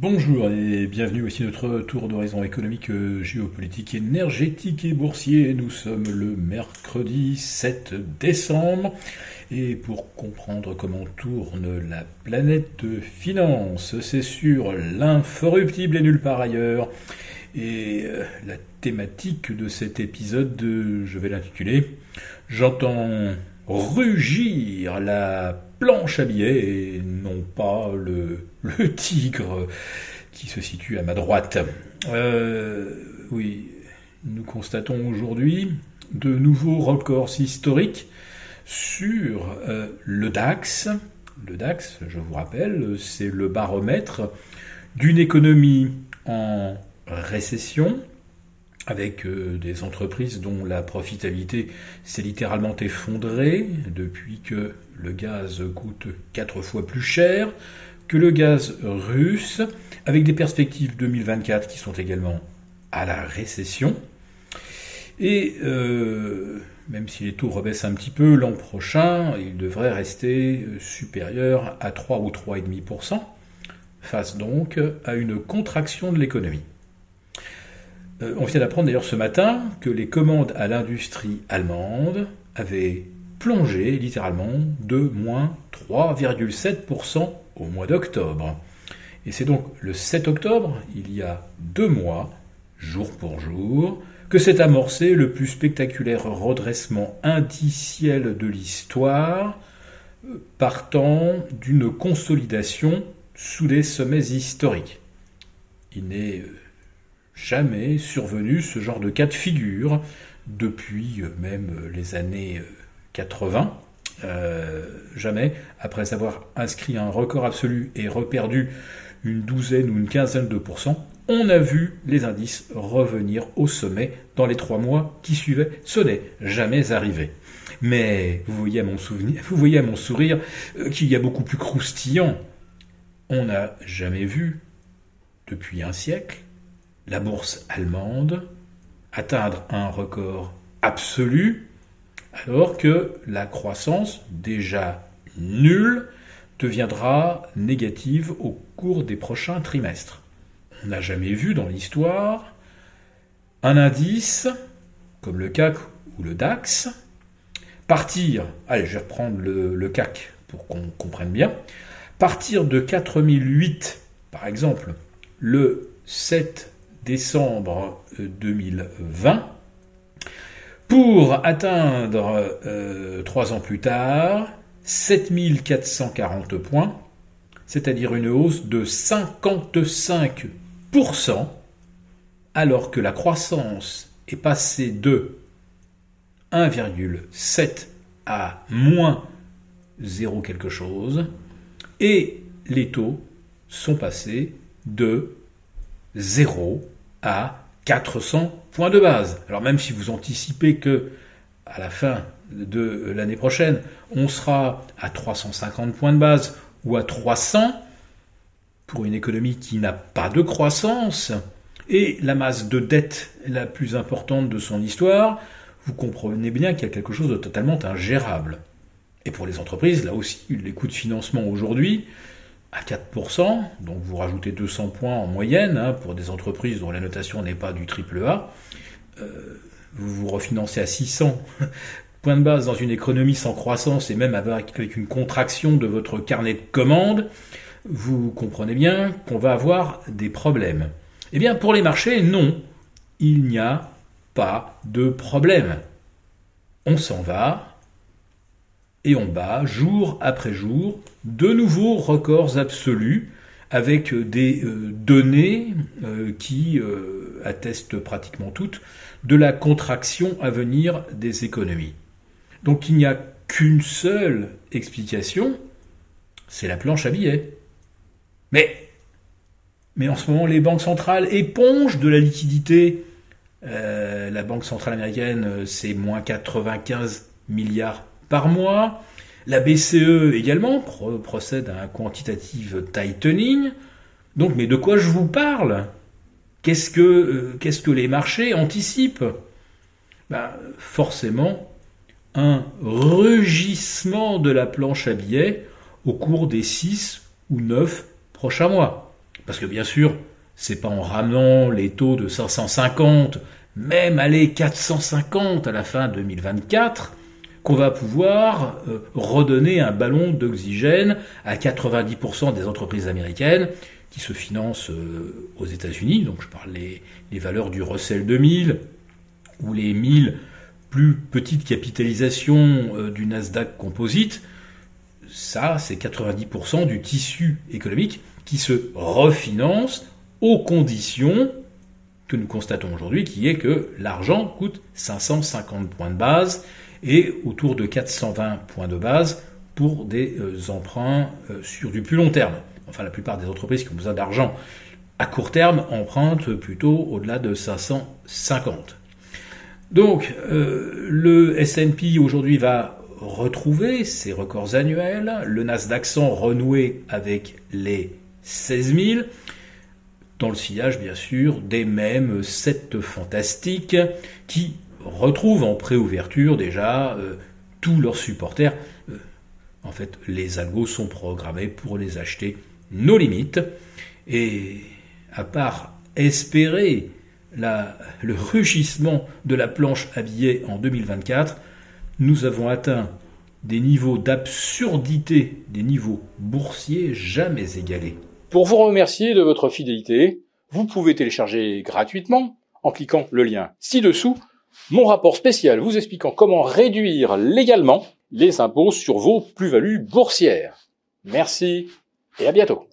Bonjour et bienvenue, voici notre tour d'horizon économique, géopolitique, énergétique et boursier. Nous sommes le mercredi 7 décembre et pour comprendre comment tourne la planète finance, c'est sur l'inforruptible et nulle part ailleurs. Et euh, la thématique de cet épisode, je vais l'intituler J'entends rugir la planche à billets et non pas le, le tigre qui se situe à ma droite. Euh, oui, nous constatons aujourd'hui de nouveaux records historiques sur euh, le DAX. Le DAX, je vous rappelle, c'est le baromètre d'une économie en récession, avec euh, des entreprises dont la profitabilité s'est littéralement effondrée depuis que le gaz coûte quatre fois plus cher que le gaz russe, avec des perspectives 2024 qui sont également à la récession. Et euh, même si les taux rebaissent un petit peu l'an prochain, ils devraient rester supérieurs à 3 ou 3,5%, face donc à une contraction de l'économie. Euh, on vient d'apprendre d'ailleurs ce matin que les commandes à l'industrie allemande avaient plongé littéralement de moins 3,7% au mois d'octobre. Et c'est donc le 7 octobre, il y a deux mois, jour pour jour, que s'est amorcé le plus spectaculaire redressement indiciel de l'histoire, euh, partant d'une consolidation sous des sommets historiques. Il n'est euh, jamais survenu ce genre de cas de figure depuis euh, même euh, les années 80. Euh, jamais, après avoir inscrit un record absolu et reperdu une douzaine ou une quinzaine de pourcents, on a vu les indices revenir au sommet dans les trois mois qui suivaient. Ce n'est jamais arrivé. Mais vous voyez à mon souvenir, vous voyez à mon sourire qu'il y a beaucoup plus croustillant. On n'a jamais vu, depuis un siècle, la bourse allemande atteindre un record absolu alors que la croissance déjà nulle deviendra négative au cours des prochains trimestres. On n'a jamais vu dans l'histoire un indice comme le CAC ou le DAX partir, allez je vais reprendre le, CAC pour qu'on comprenne bien, partir de 4008 par exemple le 7 décembre 2020 euh, pour atteindre euh, trois ans plus tard 7440 points, c'est-à-dire une hausse de 55%, alors que la croissance est passée de 1,7 à moins 0 quelque chose, et les taux sont passés de 0 à 400 points de base. Alors même si vous anticipez que à la fin de l'année prochaine, on sera à 350 points de base ou à 300 pour une économie qui n'a pas de croissance et la masse de dette la plus importante de son histoire, vous comprenez bien qu'il y a quelque chose de totalement ingérable. Et pour les entreprises, là aussi, les coûts de financement aujourd'hui à 4%, donc vous rajoutez 200 points en moyenne hein, pour des entreprises dont la notation n'est pas du triple A, euh, vous vous refinancez à 600 points de base dans une économie sans croissance et même avec, avec une contraction de votre carnet de commandes, vous comprenez bien qu'on va avoir des problèmes. Eh bien pour les marchés, non, il n'y a pas de problème. On s'en va, et on bat jour après jour de nouveaux records absolus avec des euh, données euh, qui euh, attestent pratiquement toutes de la contraction à venir des économies. Donc il n'y a qu'une seule explication, c'est la planche à billets. Mais, mais en ce moment, les banques centrales épongent de la liquidité. la Banque centrale américaine, c'est moins 95 milliards par mois. La BCE également procède à un quantitative tightening. Donc, mais de quoi je vous parle? Qu'est-ce que, euh, qu'est-ce que les marchés anticipent? Ben, Forcément, un rugissement de la planche à billets au cours des 6 ou 9 prochains mois. Parce que bien sûr, c'est pas en ramenant les taux de 550, même aller 450 à la fin 2024, qu'on va pouvoir euh, redonner un ballon d'oxygène à 90% des entreprises américaines qui se financent euh, aux États-Unis. Donc je parle des les valeurs du Russell 2000 ou les 1000 plus petites capitalisations euh, du Nasdaq Composite. Ça, c'est 90% du tissu économique qui se refinance aux conditions que nous constatons aujourd'hui, qui est que l'argent coûte 550 points de base et autour de 420 points de base pour des euh, emprunts euh, sur du plus long terme. Enfin, la plupart des entreprises qui ont besoin d'argent à court terme empruntent plutôt au-delà de 550. Donc, euh, le S&P aujourd'hui va retrouver ses records annuels, le Nasdaq 100 renouer avec les 16 000, dans le sillage bien sûr des mêmes sept fantastiques qui retrouvent en préouverture déjà euh, tous leurs supporters. Euh, en fait, les algos sont programmés pour les acheter nos limites. Et à part espérer le rugissement de la planche à billets en 2024, nous avons atteint des niveaux d'absurdité, des niveaux boursiers jamais égalés. Pour vous remercier de votre fidélité, vous pouvez télécharger gratuitement, en cliquant le lien ci-dessous, mon rapport spécial vous expliquant comment réduire légalement les impôts sur vos plus-values boursières. Merci et à bientôt.